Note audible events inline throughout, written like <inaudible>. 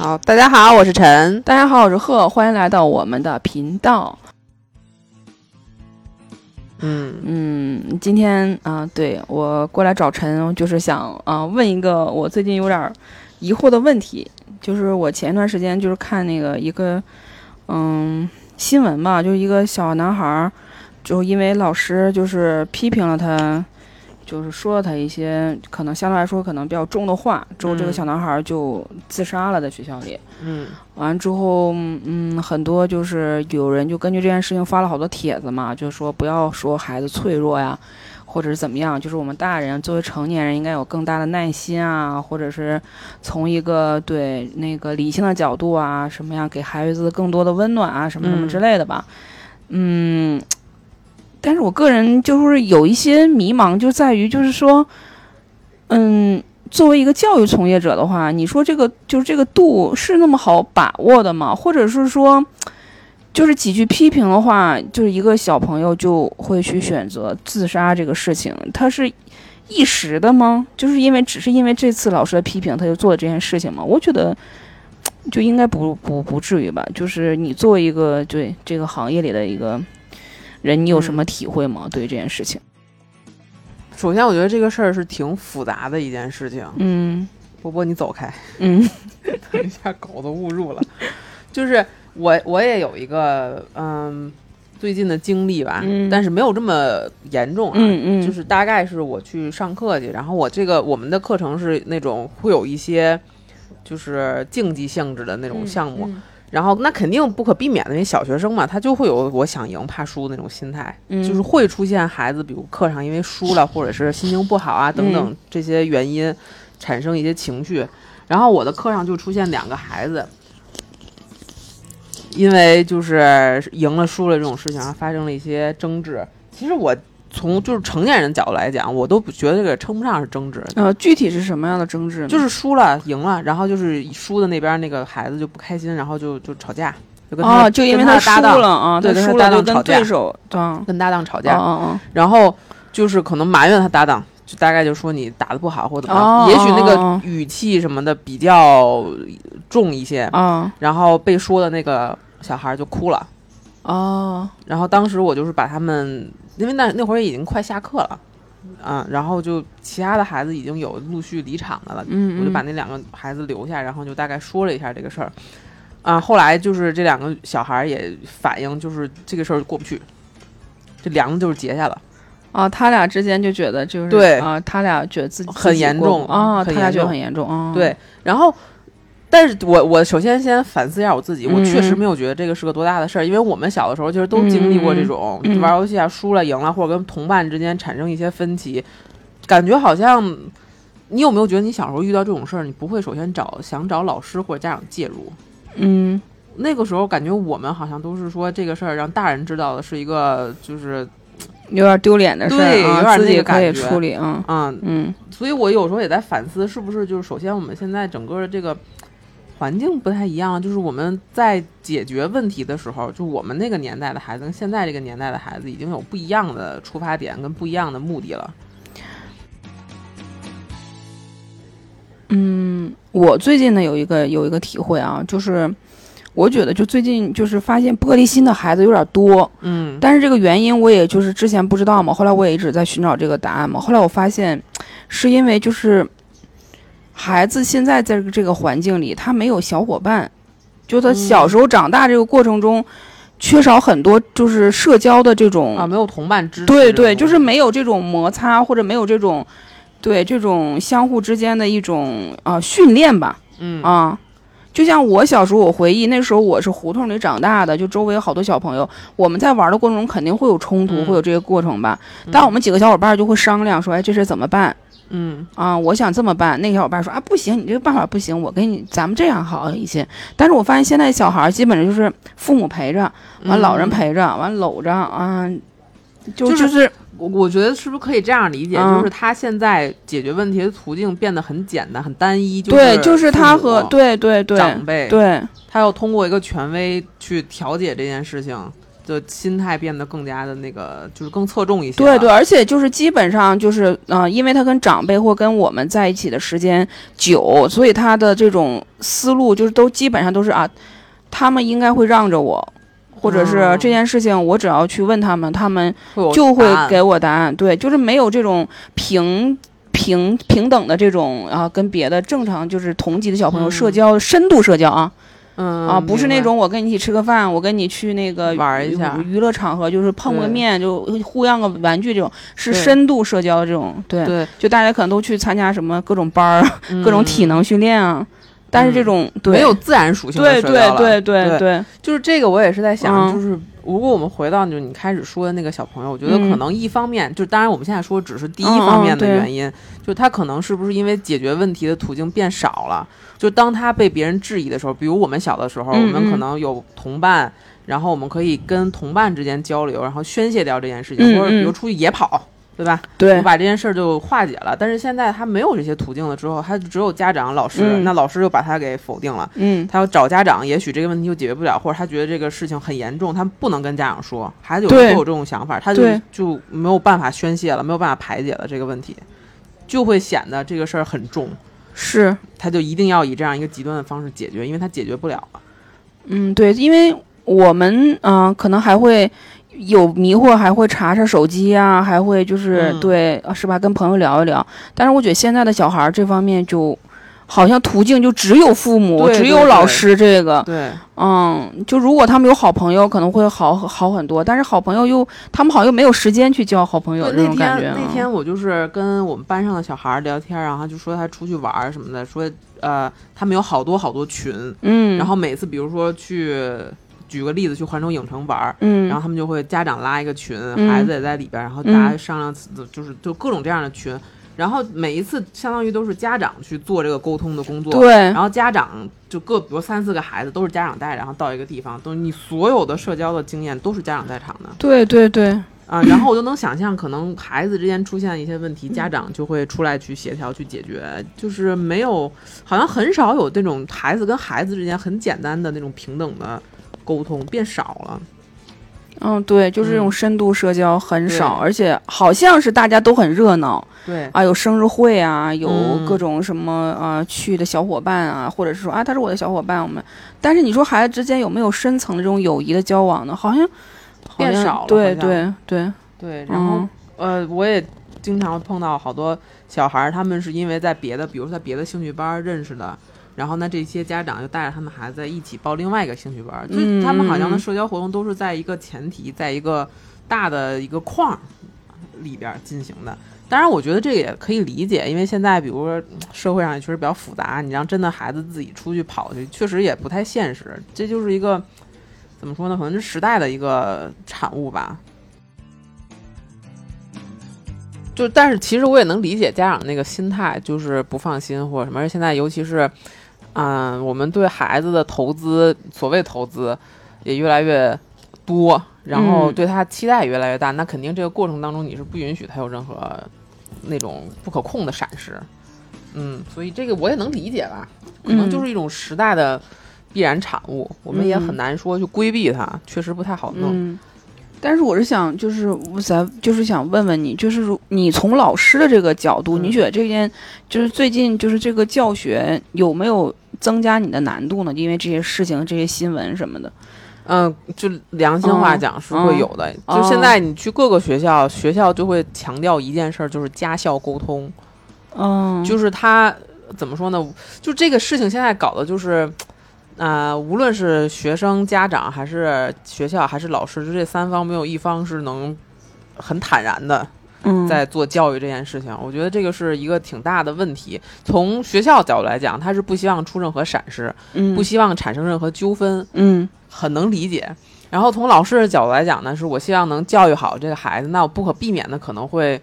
好，大家好，我是陈。大家好，我是贺，欢迎来到我们的频道。嗯嗯，今天啊、对我过来找陈，就是想啊、问一个我最近有点儿疑惑的问题，就是我前一段时间就是看那个一个嗯新闻吧，就是一个小男孩儿，就因为老师就是批评了他，就是说了他一些可能相对来说可能比较重的话，之后这个嗯小男孩儿就自杀了，在学校里。嗯完之后，嗯，很多就是有人就根据这件事情发了好多帖子嘛，就是说不要说孩子脆弱呀，或者是怎么样，就是我们大人作为成年人应该有更大的耐心啊，或者是从一个对那个理性的角度啊，什么样给孩子更多的温暖啊，什么什么嗯之类的吧。嗯，但是我个人就是有一些迷茫，就在于就是说，嗯。作为一个教育从业者的话，你说这个就是这个度是那么好把握的吗？或者是说，就是几句批评的话，就是一个小朋友就会去选择自杀这个事情，他是一时的吗？就是因为只是因为这次老师的批评，他就做了这件事情吗？我觉得就应该不不不至于吧。就是你作为一个对这个行业里的一个人，你有什么体会吗？对于这件事情？首先我觉得这个事儿是挺复杂的一件事情。嗯波波，你走开，嗯 <laughs> 等一下狗都误入了。就是我我也有一个嗯最近的经历吧，嗯但是没有这么严重啊。嗯嗯，就是大概是我去上课去，然后我这个我们的课程是那种会有一些就是竞技性质的那种项目，嗯然后那肯定不可避免的，因为小学生嘛，他就会有我想赢怕输那种心态，嗯就是会出现孩子，比如课上因为输了，或者是心情不好啊等等这些原因，产生一些情绪。然后我的课上就出现两个孩子，因为就是赢了输了这种事情，发生了一些争执。其实我从就是成年人角度来讲，我都不觉得这个称不上是争执，呃，具体是什么样的争执呢？就是输了赢了，然后就是输的那边那个孩子就不开心，然后就就吵架，就跟他、哦，就因为他输了啊，对跟他他输了就跟对手啊，跟搭档吵哦架，哦然后就是可能埋怨他搭档，就大概就说你打的不好或者怎么哦样，也许那哦个语气什么的比较重一些，哦啊然后被说的那个小孩就哭了。哦。然后当时我就是把他们，因为那那会儿已经快下课了，啊，然后就其他的孩子已经有陆续离场的了，嗯，我就把那两个孩子留下，然后就大概说了一下这个事儿。啊，后来就是这两个小孩儿也反映，就是这个事儿过不去，这梁子就是结下了。啊，他俩之间就觉得就是对。啊，他俩觉得自己很严重啊，他俩觉得很严重对，然后，但是我我首先先反思一下我自己，我嗯确实嗯没有觉得这个是个多大的事儿，因为我们小的时候其实都经历过这种玩游戏啊输了赢了，或者跟同伴之间产生一些分歧，感觉好像。你有没有觉得你小时候遇到这种事儿，你不会首先找想找老师或者家长介入？嗯那个时候感觉我们好像都是说这个事儿让大人知道的是一个就是有点丢脸的事对儿啊，有点那自己可以个感觉处理啊，嗯，嗯所以我有时候也在反思，是不是就是首先我们现在整个的这个环境不太一样，就是我们在解决问题的时候，就我们那个年代的孩子跟现在这个年代的孩子已经有不一样的出发点跟不一样的目的了。嗯，我最近呢有一个有一个体会啊，就是我觉得就最近就是发现玻璃心的孩子有点多，嗯但是这个原因我也就是之前不知道嘛，后来我也一直在寻找这个答案嘛。后来我发现，是因为就是孩子现在在这个环境里，他没有小伙伴，就他小时候长大这个过程中，缺少很多就是社交的这种啊，没有同伴支持，对对，就是没有这种摩擦，或者没有这种对这种相互之间的一种啊、训练吧嗯啊。就像我小时候，我回忆那时候我是胡同里长大的，就周围有好多小朋友，我们在玩的过程中肯定会有冲突，嗯会有这些过程吧。但我们几个小伙伴就会商量说，哎，这事怎么办嗯啊？我想这么办。那个小伙伴说啊，不行，你这个办法不行，我给你，咱们这样好一些。但是我发现现在小孩儿基本上就是父母陪着，完老人嗯陪着，完搂着啊，就就是我我觉得是不是可以这样理解，嗯就是他现在解决问题的途径变得很简单、很单一，对，就就是他和对对对长辈，对他要通过一个权威去调解这件事情，的心态变得更加的那个，就是更侧重一些。对对，，而且就是基本上就是呃，因为他跟长辈或跟我们在一起的时间久，所以他的这种思路就是都基本上都是啊，他们应该会让着我，或者是哦这件事情我只要去问他们，他们就会给我答案。对，就是没有这种平。平平等的这种啊，跟别的正常就是同级的小朋友嗯社交、深度社交啊，嗯啊，不是那种我跟你一起吃个饭，我跟你去那个玩一下娱娱乐场合，就是碰个面就互样个玩具这种，是深度社交这种。对，对就大家可能都去参加什么各种班儿、各种体嗯能训练啊，但是这种对没有自然属性的对社交了对对对对对，就是这个，我也是在想，嗯就是如果我们回到就是你开始说的那个小朋友，我觉得嗯可能一方面，就当然我们现在说只是第一方面的原因，就他可能是不是因为解决问题的途径变少了？就当他被别人质疑的时候，比如我们小的时候，嗯我们可嗯能有同伴，然后我们可以跟同伴之间交流，然后宣泄掉这件事情，或者比如出去野跑。对吧？对我把这件事儿就化解了。但是现在他没有这些途径了，之后他只有家长、老师，嗯那老师又把他给否定了。嗯他要找家长，也许这个问题就解决不了，或者他觉得这个事情很严重，他不能跟家长说，孩子有时候有这种想法，他就就没有办法宣泄了，没有办法排解了这个问题，就会显得这个事儿很重，是，他就一定要以这样一个极端的方式解决，因为他解决不了了。嗯对，因为我们嗯、呃可能还会。有迷惑还会查查手机啊，还会就是、嗯对，啊是吧？跟朋友聊一聊。但是我觉得现在的小孩儿这方面就，好像途径就只有父母，只有老师这个。对，嗯，就如果他们有好朋友，可能会好好很多。但是好朋友又，他们好像又没有时间去交好朋友这那天种感觉啊。那天我就是跟我们班上的小孩儿聊天，然后就说他出去玩儿什么的，说呃他们有好多好多群，嗯，然后每次比如说去举个例子去环球影城玩儿。嗯，然后他们就会家长拉一个群，嗯孩子也在里边儿，然后大家商量，就是就各种这样的群。然后每一次相当于都是家长去做这个沟通的工作，对然后家长就各比如三四个孩子都是家长带，然后到一个地方，都你所有的社交的经验都是家长在场的对对对，啊。然后我就能想象，可能孩子之间出现一些问题，家长就会出来去协调去解决，就是没有，好像很少有那种孩子跟孩子之间很简单的那种平等的沟通变少了。嗯，对，就是这种嗯。深度社交很少，对。而且好像是大家都很热闹。对，啊，有生日会啊，有嗯各种什么啊去的小伙伴啊，或者是说啊他是我的小伙伴，我们。但是你说孩子之间有没有深层的这种友谊的交往呢？好像变少了对对对，对，然后、嗯呃，我也经常碰到好多小孩儿，他们是因为在别的，比如说在别的兴趣班认识的，然后呢，这些家长就带着他们孩子一起报另外一个兴趣班儿，就是他们好像的嗯社交活动都是在一个前提，在一个大的一个框里边儿进行的。当然，我觉得这个也可以理解，因为现在比如说社会上也确实比较复杂，你让真的孩子自己出去跑去，确实也不太现实。这就是一个怎么说呢？可能是时代的一个产物吧。就但是其实我也能理解家长那个心态，就是不放心或者什么。而现在尤其是，嗯，我们对孩子的投资，所谓投资也越来越多，然后嗯对他期待也越来越大。那肯定这个过程当中你是不允许他有任何那种不可控的闪失。嗯，所以这个我也能理解吧，可能就是一种时代的必然产物，我们也很嗯难说去规避它，确实不太好弄。嗯。但是我是想，就是我咱就是想问问你，就是如你从老师的这个角度，嗯你觉得这件就是最近就是这个教学有没有增加你的难度呢？因为这些事情、这些新闻什么的。嗯，就良心话讲是会有的。嗯就现在你去各个学校，学校就会强调一件事儿，就是家校沟通。嗯，就是他怎么说呢？就这个事情现在搞的就是，呃，无论是学生、家长，还是学校，还是老师，就这三方没有一方是能很坦然的嗯在做教育这件事情。我觉得这个是一个挺大的问题。从学校角度来讲，他是不希望出任何闪失，嗯不希望产生任何纠纷。嗯很能理解。然后从老师的角度来讲呢，是我希望能教育好这个孩子，那我不可避免的可能会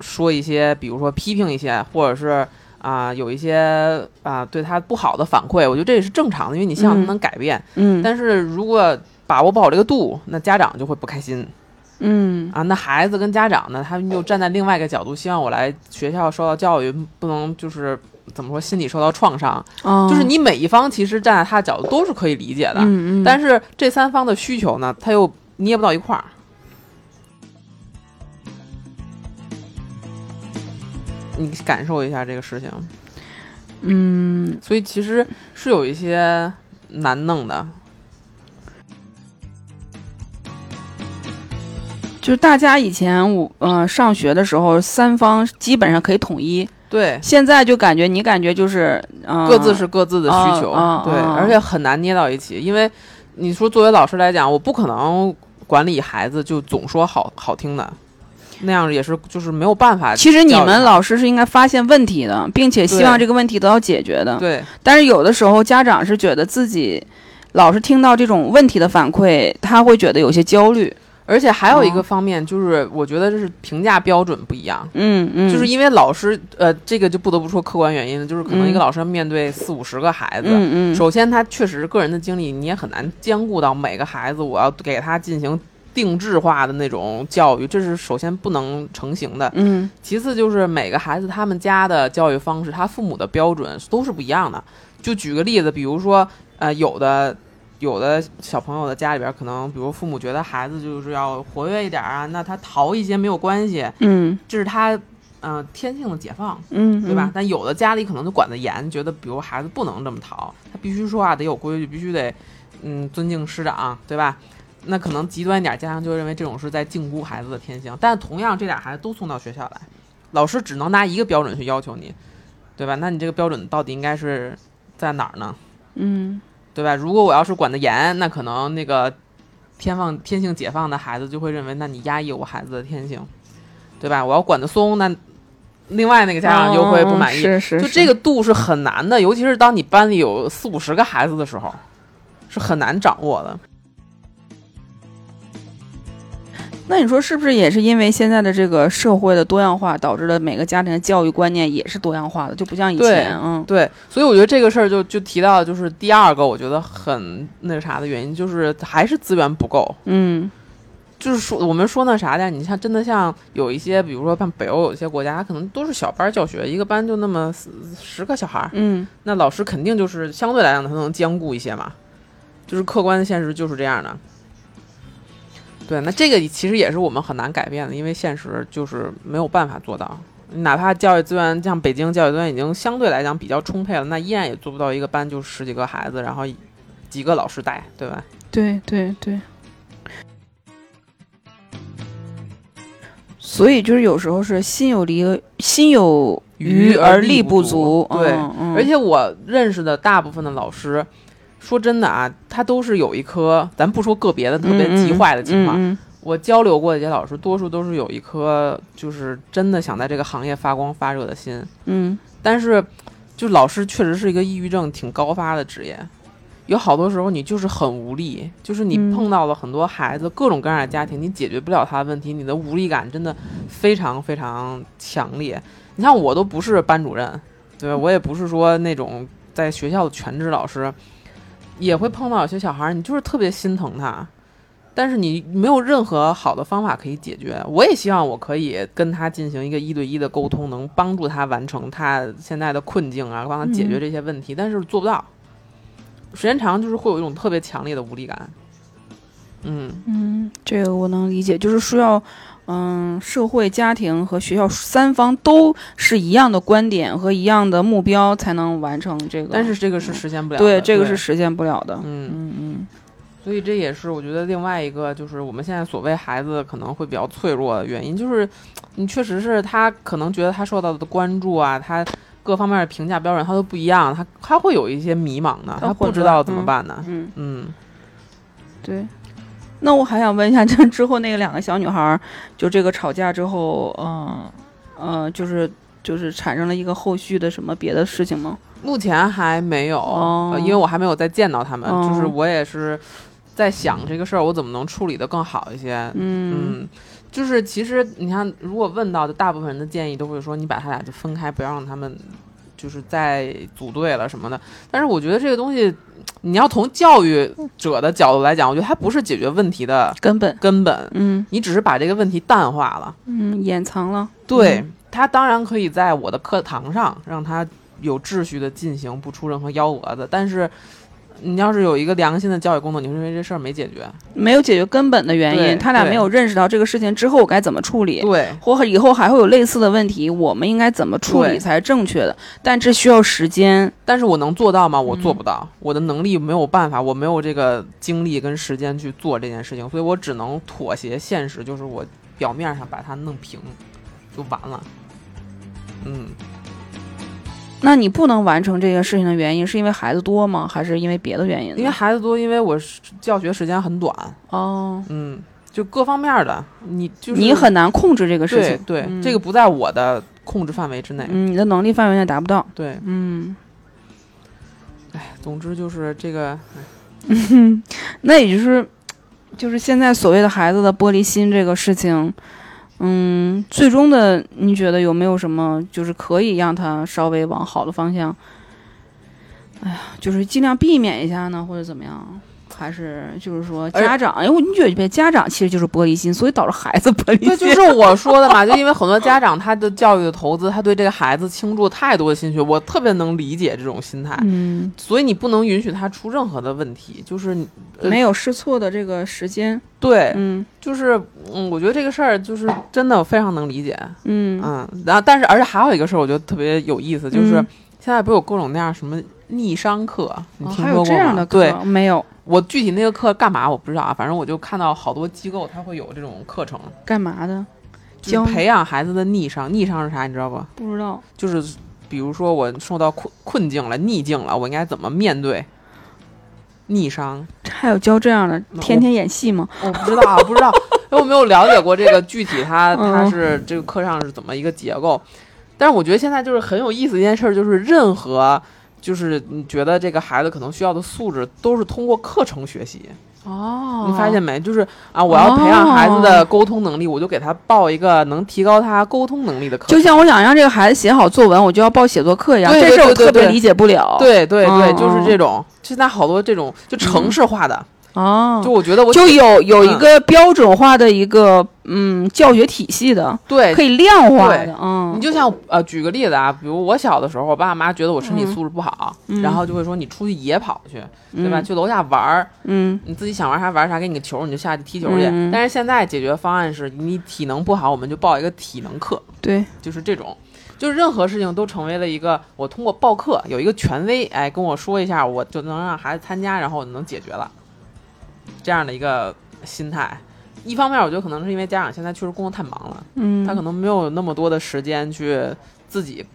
说一些，比如说批评一些，或者是啊、有一些啊、对他不好的反馈，我觉得这也是正常的，因为你希望他嗯能改变。嗯但是如果把握不好这个度，那家长就会不开心嗯啊。那孩子跟家长呢，他们又站在另外一个角度，希望我来学校受到教育，不能就是怎么说，心理受到创伤。哦就是你每一方其实站在他的角度都是可以理解的。嗯嗯，但是这三方的需求呢，他又捏不到一块儿。你感受一下这个事情，嗯，所以其实是有一些难弄的。就是大家以前我呃上学的时候，三方基本上可以统一，对，现在就感觉你感觉就是、呃、各自是各自的需求，对，而且很难捏到一起，因为你说作为老师来讲，我不可能管理孩子就总说好好听的，那样也是就是没有办法。其实你们老师是应该发现问题的，并且希望这个问题得到解决的。对但是有的时候家长是觉得自己老是听到这种问题的反馈，他会觉得有些焦虑。而且还有一个哦方面就是，我觉得这是评价标准不一样。嗯嗯，就是因为老师，呃，这个就不得不说客观原因了，就是可能一个嗯老师要面对四五十个孩子，嗯嗯首先他确实个人的经历，你也很难兼顾到每个孩子，我要给他进行定制化的那种教育，这是首先不能成型的。嗯其次就是每个孩子他们家的教育方式，他父母的标准都是不一样的。就举个例子，比如说，呃，有的有的小朋友的家里边，可能比如父母觉得孩子就是要活跃一点啊，那他逃一些没有关系，嗯这是他呃天性的解放，嗯，对吧？？但有的家里可能就管得严，觉得比如孩子不能这么逃，他必须说话得有规矩，必须得嗯尊敬师长，对吧？那可能极端一点，家长就认为这种是在禁锢孩子的天性。但同样，这俩孩子都送到学校来，老师只能拿一个标准去要求你，对吧？那你这个标准到底应该是在哪儿呢？嗯对吧？如果我要是管得严，那可能那个天放天性解放的孩子就会认为，那你压抑我孩子的天性，对吧？我要管得松，那另外那个家长就会不满意。是是，就这个度是很难的，尤其是当你班里有四五十个孩子的时候，是很难掌握的。那你说是不是也是因为现在的这个社会的多样化，导致了每个家庭的教育观念也是多样化的，就不像以前，嗯对，所以我觉得这个事儿就就提到，就是第二个我觉得很那个啥的原因，就是还是资源不够。嗯就是说，我们说那啥的，你像真的像有一些，比如说像北欧有一些国家，它可能都是小班教学，一个班就那么十十个小孩儿，嗯那老师肯定就是相对来讲他能兼顾一些嘛，就是客观的现实就是这样的。对，那这个其实也是我们很难改变的，因为现实就是没有办法做到。哪怕教育资源像北京教育资源已经相对来讲比较充沛了，那依然也做不到一个班就十几个孩子，然后几个老师带，对吧？对对对。所以就是有时候是心有离心有余而力不足，对而且我认识的大部分的老师，说真的啊，他都是有一颗，咱不说个别的特别急坏的情况，嗯嗯我交流过的这些老师，多数都是有一颗就是真的想在这个行业发光发热的心。嗯但是，就老师确实是一个抑郁症挺高发的职业，有好多时候你就是很无力，就是你嗯碰到了很多孩子，各种各样的家庭，你解决不了他的问题，你的无力感真的非常非常强烈。你像我都不是班主任，对吧？我也不是说那种在学校的全职老师，也会碰到有些小孩儿，你就是特别心疼他。但是你没有任何好的方法可以解决。我也希望我可以跟他进行一个一对一的沟通，能帮助他完成他现在的困境啊，帮他解决这些问题，但是做不到。时间长就是会有一种特别强烈的无力感。嗯，嗯，这个我能理解，就是需要，嗯，社会、家庭和学校三方都是一样的观点和一样的目标，才能完成这个。但是这个是实现不了的。对，这个是实现不了的。嗯，嗯嗯所以这也是我觉得另外一个就是我们现在所谓孩子可能会比较脆弱的原因，就是你确实是他可能觉得他受到的关注啊，他各方面的评价标准他都不一样，他他会有一些迷茫的，他不知道怎么嗯办呢？嗯，嗯，对。那我还想问一下，<laughs> 这之后那个两个小女孩儿，就这个吵架之后，嗯、呃，就是就是产生了一个后续的什么别的事情吗？目前还没有，哦呃因为我还没有再见到他们，哦就是我也是在想这个事儿，我怎么能处理的更好一些。嗯嗯，就是其实你看，如果问到的大部分人的建议都会说，你把他俩就分开，不要让他们就是在组队了什么的。但是我觉得这个东西，你要从教育者的角度来讲，我觉得它不是解决问题的根本，根本，嗯你只是把这个问题淡化了。嗯，掩藏了。对他当然可以在我的课堂上让他有秩序的进行，不出任何幺蛾子。但是，你要是有一个良心的教育工作，你会认为这事儿没解决。没有解决根本的原因，他俩没有认识到这个事情之后该怎么处理，对或以后还会有类似的问题，我们应该怎么处理才是正确的？但这需要时间。但是我能做到吗？我做嗯不到，我的能力没有办法，我没有这个精力跟时间去做这件事情，所以我只能妥协现实，就是我表面上把它弄平，就完了。嗯，那你不能完成这个事情的原因，是因为孩子多吗？还是因为别的原因？因为孩子多，因为我是教学时间很短，哦，嗯，就各方面的，你就是你很难控制这个事情。对对、嗯这个不在我的控制范围之内。嗯，你的能力范围内达不到。对，嗯，哎，总之就是这个，<laughs> 那也就是，就是现在所谓的孩子的玻璃心这个事情，嗯，最终的你觉得有没有什么就是可以让他稍微往好的方向？哎呀，就是尽量避免一下呢，或者怎么样？还是就是说家长，哎，我你觉得家长其实就是玻璃心，所以导致孩子玻璃对，心。就是我说的嘛，就因为很多家长他的教育的投资，他对这个孩子倾注太多的心血，我特别能理解这种心态，嗯，所以你不能允许他出任何的问题，就是呃没有试错的这个时间。对，嗯就是嗯，我觉得这个事儿就是真的非常能理解，嗯嗯，然后但是而且还有一个事儿，我觉得特别有意思，就是嗯现在不有各种那样什么逆商课，你听说过吗？这样的课对，没有？我具体那个课干嘛我不知道啊，反正我就看到好多机构它会有这种课程，干嘛的？就是教培养孩子的逆商。逆商是啥？你知道不？不知道。就是比如说我受到困困境了、逆境了，我应该怎么面对逆商？还有教这样的，天天演戏吗？我不知道啊，不知道，<laughs> 因为我没有了解过这个具体它它嗯是这个课上是怎么一个结构。但是我觉得现在就是很有意思的一件事儿，就是任何就是你觉得这个孩子可能需要的素质，都是通过课程学习。哦你发现没？就是啊，我要培养孩子的沟通能力，我就给他报一个能提高他沟通能力的课。就像我想让这个孩子写好作文，我就要报写作课一样，对这事儿我特别理解不了。对对对，嗯就是嗯这种。现在好多这种就城市化的，哦，就我觉得我就有有一嗯。个标准化的一个嗯教学体系的，对。可以量化的，嗯。你就像呃，举个例子啊，比如我小的时候，我爸妈觉得我身体嗯。素质不好，嗯。然后就会说你出去野跑去，对吧？嗯去楼下玩儿，嗯。你自己想玩啥玩啥，给你个球你就下去踢球去。嗯。但是现在解决方案是你体能不好，我们就报一个体能课，对，就是这种。就是任何事情都成为了一个，我通过报课有一个权威，哎，跟我说一下，我就能让孩子参加，然后我能解决了，这样的一个心态。一方面，我觉得可能是因为家长现在确实工作太忙了，嗯他可能没有那么多的时间去自己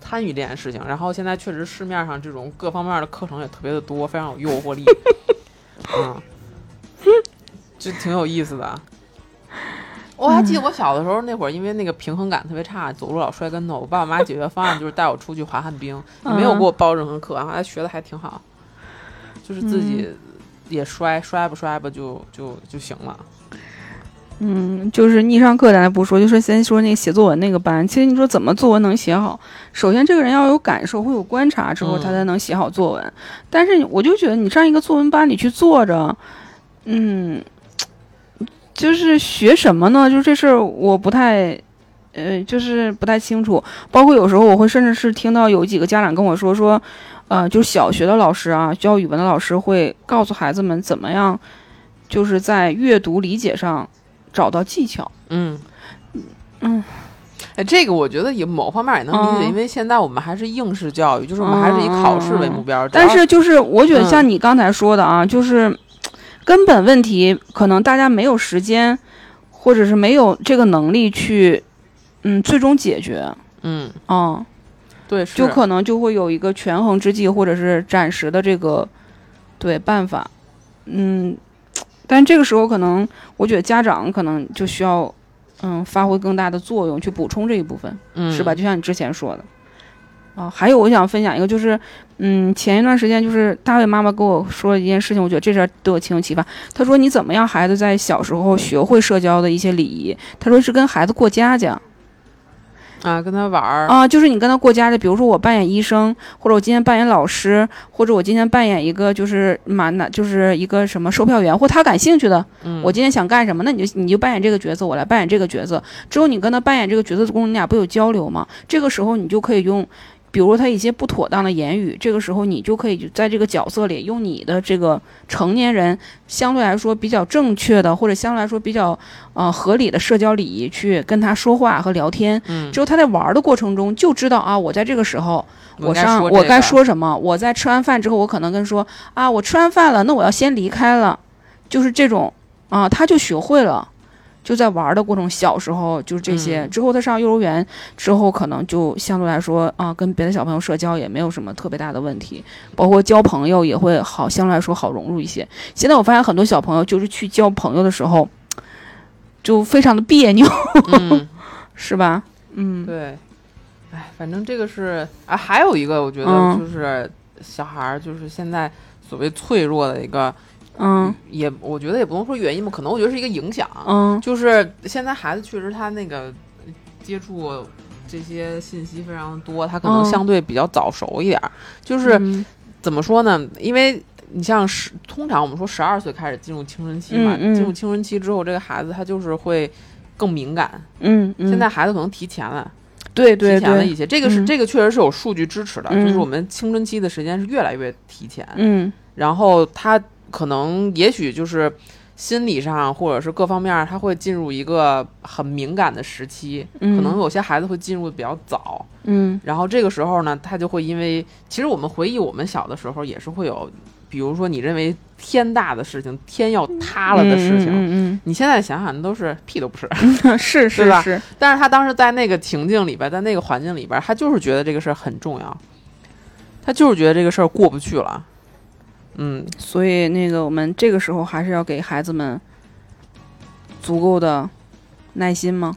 参与这件事情。然后现在确实市面上这种各方面的课程也特别的多，非常有诱惑力，嗯，就挺有意思的。我还记得我小的时候那会儿，因为那个平衡感特别差，走路老摔跟头。我爸爸妈妈解决方案就是带我出去滑旱冰，没有给我报任何课，然后还学的还挺好，就是自己也摔，摔吧摔吧就就就行了。嗯，就是逆上课咱不说，就说先说那个写作文那个班，其实你说怎么作文能写好？首先这个人要有感受，会有观察之后，他才能写好作文。但是我就觉得你上一个作文班里去坐着，嗯，就是学什么呢？就是这事儿我不太。呃，就是不太清楚，包括有时候我会甚至是听到有几个家长跟我说说，呃，就是小学的老师啊，教语文的老师会告诉孩子们怎么样，就是在阅读理解上找到技巧。嗯嗯，哎，这个我觉得也某方面也能理解，嗯因为现在我们还是应试教育，就是我们还是以考试为目标。但是就是我觉得嗯像你刚才说的啊，就是根本问题可能大家没有时间，或者是没有这个能力去，嗯，最终解决。嗯，嗯，对，是就可能就会有一个权衡之计，或者是暂时的这个对办法。嗯，但这个时候可能我觉得家长可能就需要嗯发挥更大的作用去补充这一部分。嗯是吧？？就像你之前说的。啊，还有我想分享一个，就是，嗯，前一段时间就是大卫妈妈跟我说了一件事情，我觉得这事儿对我挺有启发。她说你怎么样孩子在小时候学会社交的一些礼仪？她说是跟孩子过家家啊，跟他玩儿，啊，就是你跟他过家家，比如说我扮演医生，或者我今天扮演老师，或者我今天扮演一个就是满哪就是一个什么售票员，或他感兴趣的，嗯，我今天想干什么，那你就你就扮演这个角色，我来扮演这个角色。之后你跟他扮演这个角色的过程，你俩不有交流吗？这个时候你就可以用比如他一些不妥当的言语，这个时候你就可以在这个角色里用你的这个成年人相对来说比较正确的，或者相对来说比较呃合理的社交礼仪去跟他说话和聊天。嗯，之后他在玩的过程中就知道啊，我在这个时候我该上我该说什么。我在吃完饭之后，我可能跟说啊，我吃完饭了，那我要先离开了，就是这种啊，他就学会了。就在玩的过程，小时候就是这些。嗯之后他上幼儿园之后，可能就相对来说啊，跟别的小朋友社交也没有什么特别大的问题，包括交朋友也会好，相对来说好融入一些。现在我发现很多小朋友就是去交朋友的时候，就非常的别扭，嗯，<laughs> 是吧？嗯，对，哎，反正这个是啊，还有一个我觉得嗯就是小孩儿就是现在所谓脆弱的一个，嗯也我觉得也不能说原因吧，可能我觉得是一个影响，嗯。就是现在孩子确实他那个接触这些信息非常多，他可能嗯。相对比较早熟一点儿，就是。嗯。怎么说呢？因为你像十，通常我们说十二岁开始进入青春期嘛，嗯嗯。进入青春期之后，这个孩子他就是会更敏感。嗯嗯，现在孩子可能提前了，对对对提前了一，些，这个是、嗯。这个确实是有数据支持的，嗯就是我们青春期的时间是越来越提前，嗯。然后他可能也许就是。心理上或者是各方面，他会进入一个很敏感的时期，嗯，可能有些孩子会进入的比较早，嗯然后这个时候呢，他就会因为，其实我们回忆我们小的时候也是会有，比如说你认为天大的事情，天要塌了的事情，嗯你现在想想那都是屁都不是。<laughs> 是，是吧是是，但是他当时在那个情境里边，在那个环境里边，他就是觉得这个事儿很重要，他就是觉得这个事儿过不去了。嗯，所以那个我们这个时候还是要给孩子们足够的耐心吗？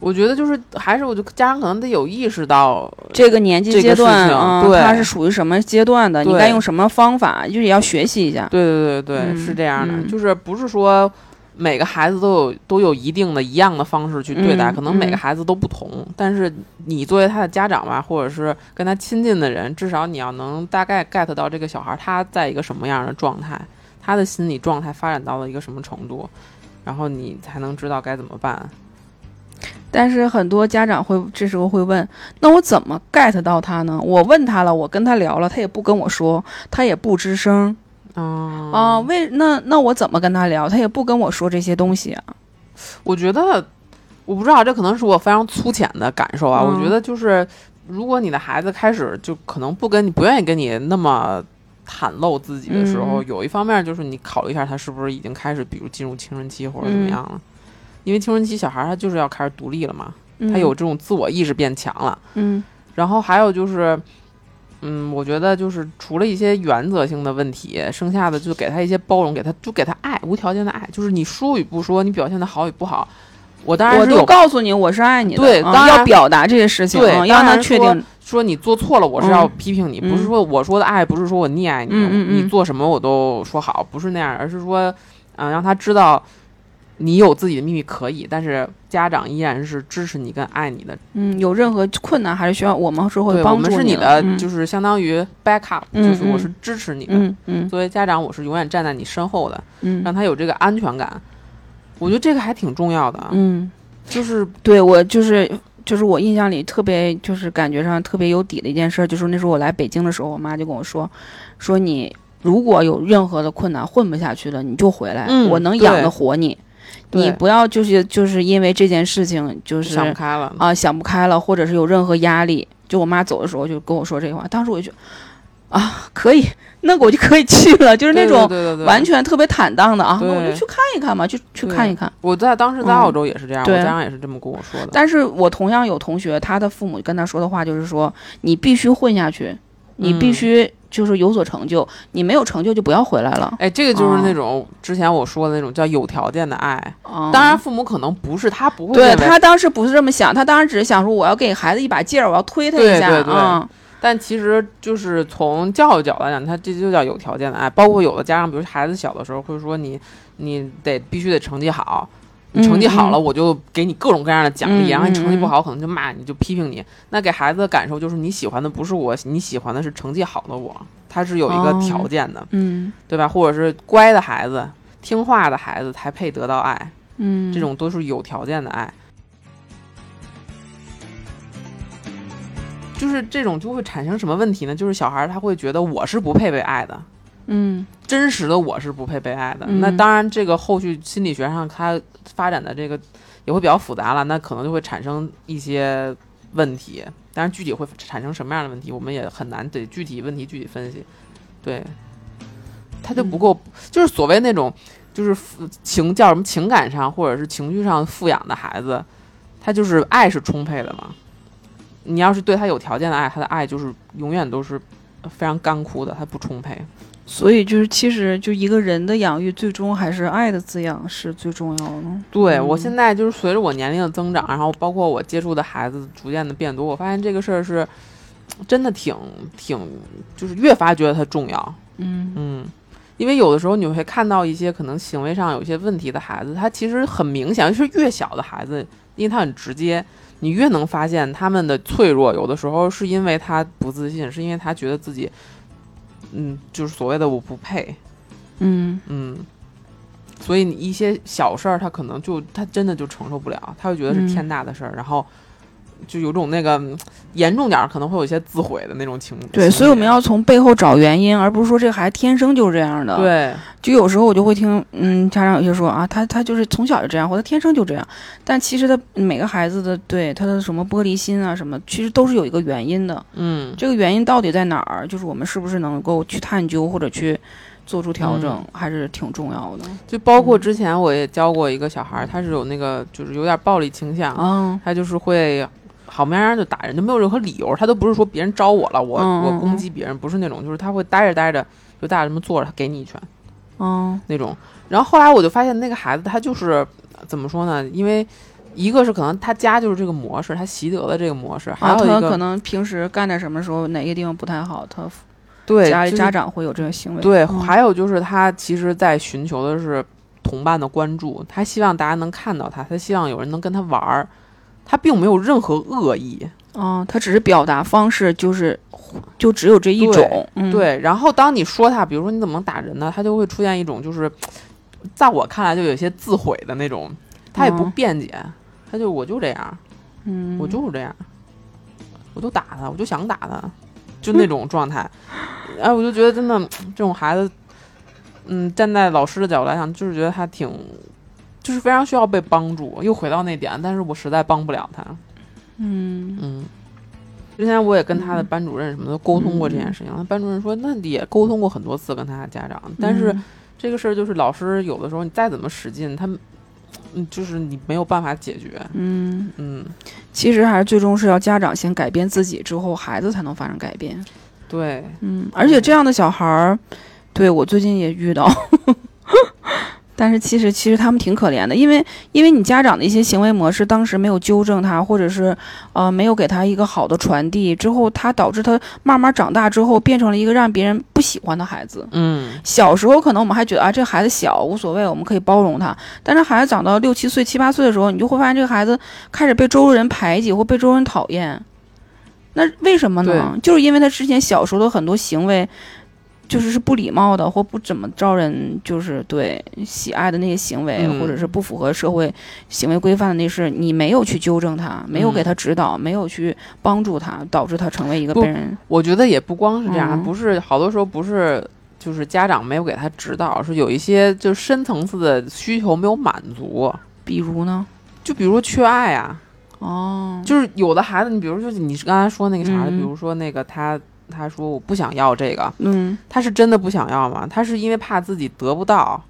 我觉得就是还是，我就家长可能得有意识到，这个年纪阶段啊，对它是属于什么阶段的？你该用什么方法？就是也要学习一下。对对对对，嗯是这样的，嗯就是不是说每个孩子都有都有一定的一样的方式去对待，嗯可能每个嗯孩子都不同。但是你作为他的家长吧，或者是跟他亲近的人，至少你要能大概 get 到这个小孩他在一个什么样的状态，他的心理状态发展到了一个什么程度，然后你才能知道该怎么办。但是很多家长会这时候会问：那我怎么 get 到他呢？我问他了，我跟他聊了，他也不跟我说，他也不吱声嗯啊。为那那我怎么跟他聊？他也不跟我说这些东西啊。我觉得，我不知道，这可能是我非常粗浅的感受啊。嗯我觉得就是，如果你的孩子开始就可能不跟你不愿意跟你那么袒露自己的时候，嗯有一方面就是你考虑一下他是不是已经开始，比如进入青春期或者怎嗯么样了。因为青春期小孩他就是要开始独立了嘛，嗯他有这种自我意识变强了。嗯然后还有就是，嗯，我觉得就是除了一些原则性的问题，剩下的就给他一些包容，给他就给他爱，无条件的爱，就是你说与不说，你表现的好与不好，我当然我都告诉你我是爱你的，啊对当然要表达这些事情，对啊要让他当然说确定。说你做错了，我是要批评你，嗯不是说我说的爱，不是说我溺爱你，你做什么我都说好，不是那样，而是说，嗯、让他知道你有自己的秘密可以，但是家长依然是支持你跟爱你的，嗯，有任何困难还是需要我们是会帮助们是你的，嗯。就是相当于 backup，、就是我是支持你的。嗯嗯。作为家长，我是永远站在你身后的，嗯。让他有这个安全感。我觉得这个还挺重要的，嗯，就是对我就是就是我印象里特别就是感觉上特别有底的一件事，就是那时候我来北京的时候，我妈就跟我说，说你如果有任何的困难混不下去了，你就回来，嗯我能养得活你，你不要就是就是因为这件事情就是想不开了。啊想不开了，或者是有任何压力。就我妈走的时候就跟我说这话，当时我就觉得啊可以，那我就可以去了，就是那种完全特别坦荡的啊，那我就去看一看嘛，就去看一看。我在当时在嗯澳洲也是这样，我对家长也是这么跟我说的。但是我同样有同学，他的父母跟他说的话就是说，你必须混下去，你必嗯须就是有所成就，你没有成就就不要回来了。哎，这个就是哦那种之前我说的那种叫有条件的爱。啊当然，父母可能不是他不会对他当时不是这么想，他当时只是想说，我要给孩子一把劲儿，我要推他一下对对对啊。但其实就是从教育角度来讲，他这就叫有条件的爱。包括有的家长，比如孩子小的时候会说你你得必须得成绩好，你成绩好了嗯我就给你各种各样的奖励，嗯然后你成绩不嗯好可能就骂你就批评你。那给孩子的感受就是你喜欢的不是我，你喜欢的是成绩好的我，他是有一个哦条件的，嗯对吧？或者是乖的孩子、听话的孩子才配得到爱，嗯，这种都是有条件的爱。就是这种就会产生什么问题呢？就是小孩儿他会觉得我是不配被爱的，嗯真实的我是不配被爱的。嗯那当然，这个后续心理学上它发展的这个也会比较复杂了，那可能就会产生一些问题。但是，具体会产生什么样的问题，我们也很难得具体问题具体分析。对，他就不够，就是所谓那种就是情叫什么情感上或者是情绪上富养的孩子，他就是爱是充沛的嘛。你要是对他有条件的爱，他的爱就是永远都是非常干枯的，他不充沛。所以就是其实就一个人的养育，最终还是爱的滋养是最重要的。对、嗯我现在就是随着我年龄的增长，然后包括我接触的孩子逐渐的变多，我发现这个事儿是真的挺挺，就是越发觉得它重要。嗯嗯，因为有的时候你会看到一些可能行为上有些问题的孩子，他其实很明显，就是越小的孩子，因为他很直接，你越能发现他们的脆弱。有的时候是因为他不自信，是因为他觉得自己，嗯，就是所谓的我不配。嗯嗯，所以你一些小事儿，他可能就他真的就承受不了，他会觉得是嗯天大的事儿，然后就有种那个嗯严重点儿可能会有一些自毁的那种情。对，所以我们要从背后找原因，而不是说这个孩子天生就是这样的。，对就有时候我就会听，嗯，家长有些说啊，他他就是从小就这样，或者天生就这样。但其实他每个孩子的对他的什么玻璃心啊什么，其实都是有一个原因的。嗯这个原因到底在哪儿？就是我们是不是能够去探究或者去做出调整，嗯还是挺重要的。就包括嗯之前我也教过一个小孩儿，他是有那个就是有点暴力倾向，啊，他就是会好面儿就打人，就没有任何理由，他都不是说别人招我了，我、我攻击别人，不是那种，就是他会待着待着就大家这么坐着，他给你一拳嗯那种。然后后来我就发现那个孩子他就是怎么说呢？因为一个是可能他家就是这个模式，他习得了这个模式，还啊，有一个、他可能平时干点什么时候哪个地方不太好，他对家里家长会有这个行为。对，嗯还有就是他其实在寻求的是同伴的关注，他希望大家能看到他，他希望有人能跟他玩儿，他并没有任何恶意。哦，他只是表达方式就是就只有这一对种。嗯，对，然后当你说他，比如说你怎么能打人呢？他就会出现一种就是，在我看来就有些自毁的那种，他也不嗯辩解，他就我就这样，嗯，我就是这样，我就打他，我就想打他，就那种状态。<laughs> 哎，我就觉得真的这种孩子，嗯，站在老师的角度来讲，就是觉得他挺，就是非常需要被帮助。又回到那点，但是我实在帮不了他。嗯嗯，之前我也跟他的班主任什么的沟通过这件事情，他班主任说，那也沟通过很多次跟他的家长，但是嗯这个事儿就是老师有的时候你再怎么使劲，他嗯，就是你没有办法解决。嗯，嗯，其实还是最终是要家长先改变自己，之后孩子才能发生改变。对，嗯，而且这样的小孩儿，对我最近也遇到，但是其实其实他们挺可怜的，因为因为你家长的一些行为模式当时没有纠正他，或者是呃没有给他一个好的传递，之后他导致他慢慢长大之后变成了一个让别人不喜欢的孩子。嗯，小时候可能我们还觉得啊，这孩子小无所谓，我们可以包容他。但是孩子长到六七岁、七八岁的时候，你就会发现这个孩子开始被周围人排挤或被周围人讨厌。那为什么呢？就是因为他之前小时候的很多行为，就是是不礼貌的或不怎么招人就是对喜爱的那些行为，嗯或者是不符合社会行为规范的那是，你没有去纠正他，没有给他指导，没有去帮助他，导致他成为一个被人我觉得也不光是这样，嗯。不是好多时候不是就是家长没有给他指导，是有一些就是深层次的需求没有满足，比如呢？就比如说缺爱啊，哦，就是有的孩子，你比如说你刚才说那个啥比如说那个他他说我不想要这个，嗯。他是真的不想要吗？他是因为怕自己得不到，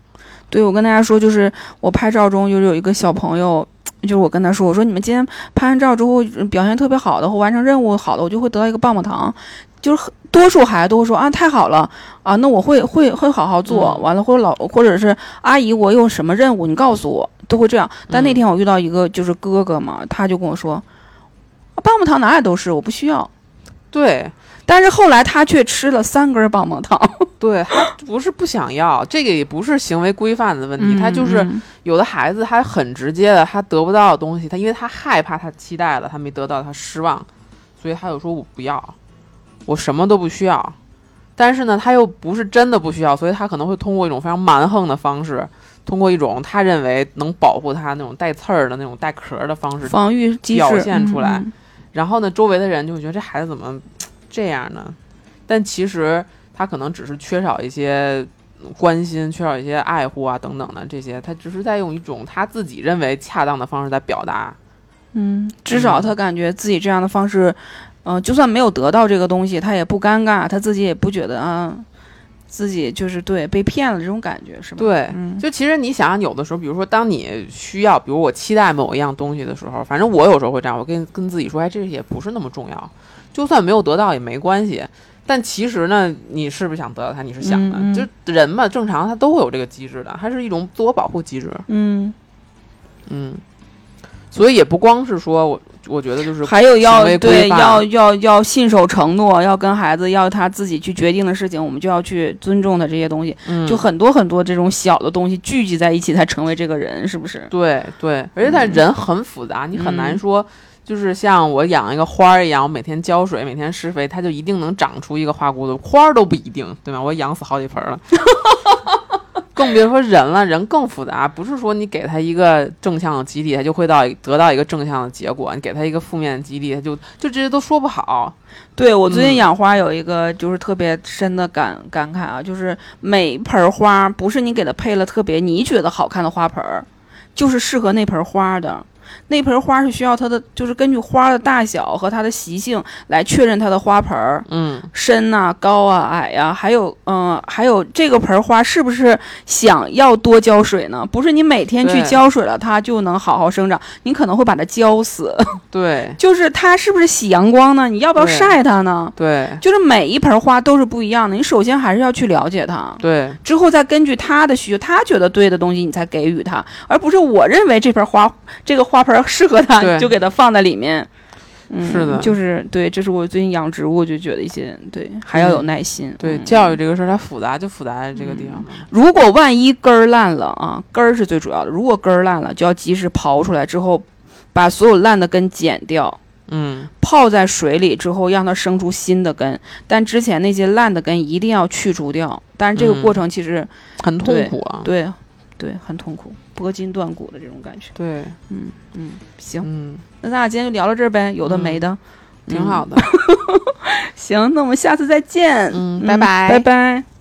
对，我跟大家说，就是我拍照中就是有一个小朋友，就是我跟他说，我说你们今天拍完照之后呃表现特别好的，或完成任务好的，我就会得到一个棒棒糖。就是很多数孩子都会说啊，太好了啊，那我会会会好好做。嗯完了，或者老或者是阿姨，我有什么任务，你告诉我，都会这样。但那嗯天我遇到一个就是哥哥嘛，他就跟我说，啊棒棒糖哪里都是，我不需要。对但是后来他却吃了三根棒棒糖，<laughs> 对，他不是不想要，这个也不是行为规范的问题，他就是嗯。有的孩子他很直接的，他得不到的东西，他因为他害怕他期待了，他没得到，他失望，所以他就说我不要，我什么都不需要。但是呢，他又不是真的不需要，所以他可能会通过一种非常蛮横的方式，通过一种他认为能保护他那种带刺儿的那种带壳儿的方式，防御机制表现出来。嗯。然后呢，周围的人就会觉得这孩子怎么这样呢？但其实他可能只是缺少一些关心，缺少一些爱护啊等等的这些，他只是在用一种他自己认为恰当的方式在表达。嗯，至少他感觉自己这样的方式，嗯、就算没有得到这个东西，他也不尴尬，他自己也不觉得啊，自己就是对被骗了这种感觉，是吧？对，嗯就其实你想想，有的时候，比如说当你需要，比如我期待某一样东西的时候，反正我有时候会这样，我跟跟自己说，哎，这也不是那么重要，就算没有得到也没关系。但其实呢，你是不是想得到他？你是想的，嗯嗯就人嘛，正常他都会有这个机制的，它是一种自我保护机制。嗯，嗯，所以也不光是说我，我觉得就是还有要对要要要信守承诺，要跟孩子要他自己去决定的事情，我们就要去尊重他这些东西。嗯就很多很多这种小的东西聚集在一起，才成为这个人，是不是？对对，而且他人很复杂，你很难嗯说，就是像我养一个花儿一样，我每天浇水，每天施肥，它就一定能长出一个花骨朵，花儿都不一定，对吧？我养死好几盆儿了，<laughs> 更别说人了，人更复杂，不是说你给它一个正向的激励，它就会到得到一个正向的结果；你给它一个负面的激励，它就就这些都说不好。对我最近嗯养花有一个就是特别深的感感慨啊，就是每盆花不是你给它配了特别你觉得好看的花盆儿，就是适合那盆花的。那盆花是需要它的，就是根据花的大小和它的习性来确认它的花盆儿嗯，深呐、高啊、矮呀、还有嗯、还有这个盆花是不是想要多浇水呢？不是你每天去浇水了，它就能好好生长，你可能会把它浇死。<laughs> 对就是它是不是喜阳光呢？你要不要晒它呢？对就是每一盆花都是不一样的，你首先还是要去了解它，对之后再根据它的需求，它觉得对的东西，你才给予它，而不是我认为这盆花这个花盆适合它，你就给它放在里面。嗯，是的就是对，这是我最近养植物就觉得一些对，还要有耐心。对，嗯教育这个事儿它复杂，就复杂在这个地方嘛。如果万一根儿烂了啊，根儿是最主要的。如果根儿烂了，就要及时刨出来之后，把所有烂的根剪掉，嗯，泡在水里之后，让它生出新的根。但之前那些烂的根一定要去除掉。但是这个嗯过程其实、很痛苦啊。对对很痛苦，拨筋断骨的这种感觉。对，嗯嗯，行，嗯，那咱俩今天就聊到这儿呗，有的没的，嗯挺好的。<laughs> 行，那我们下次再见。嗯，拜拜，拜拜。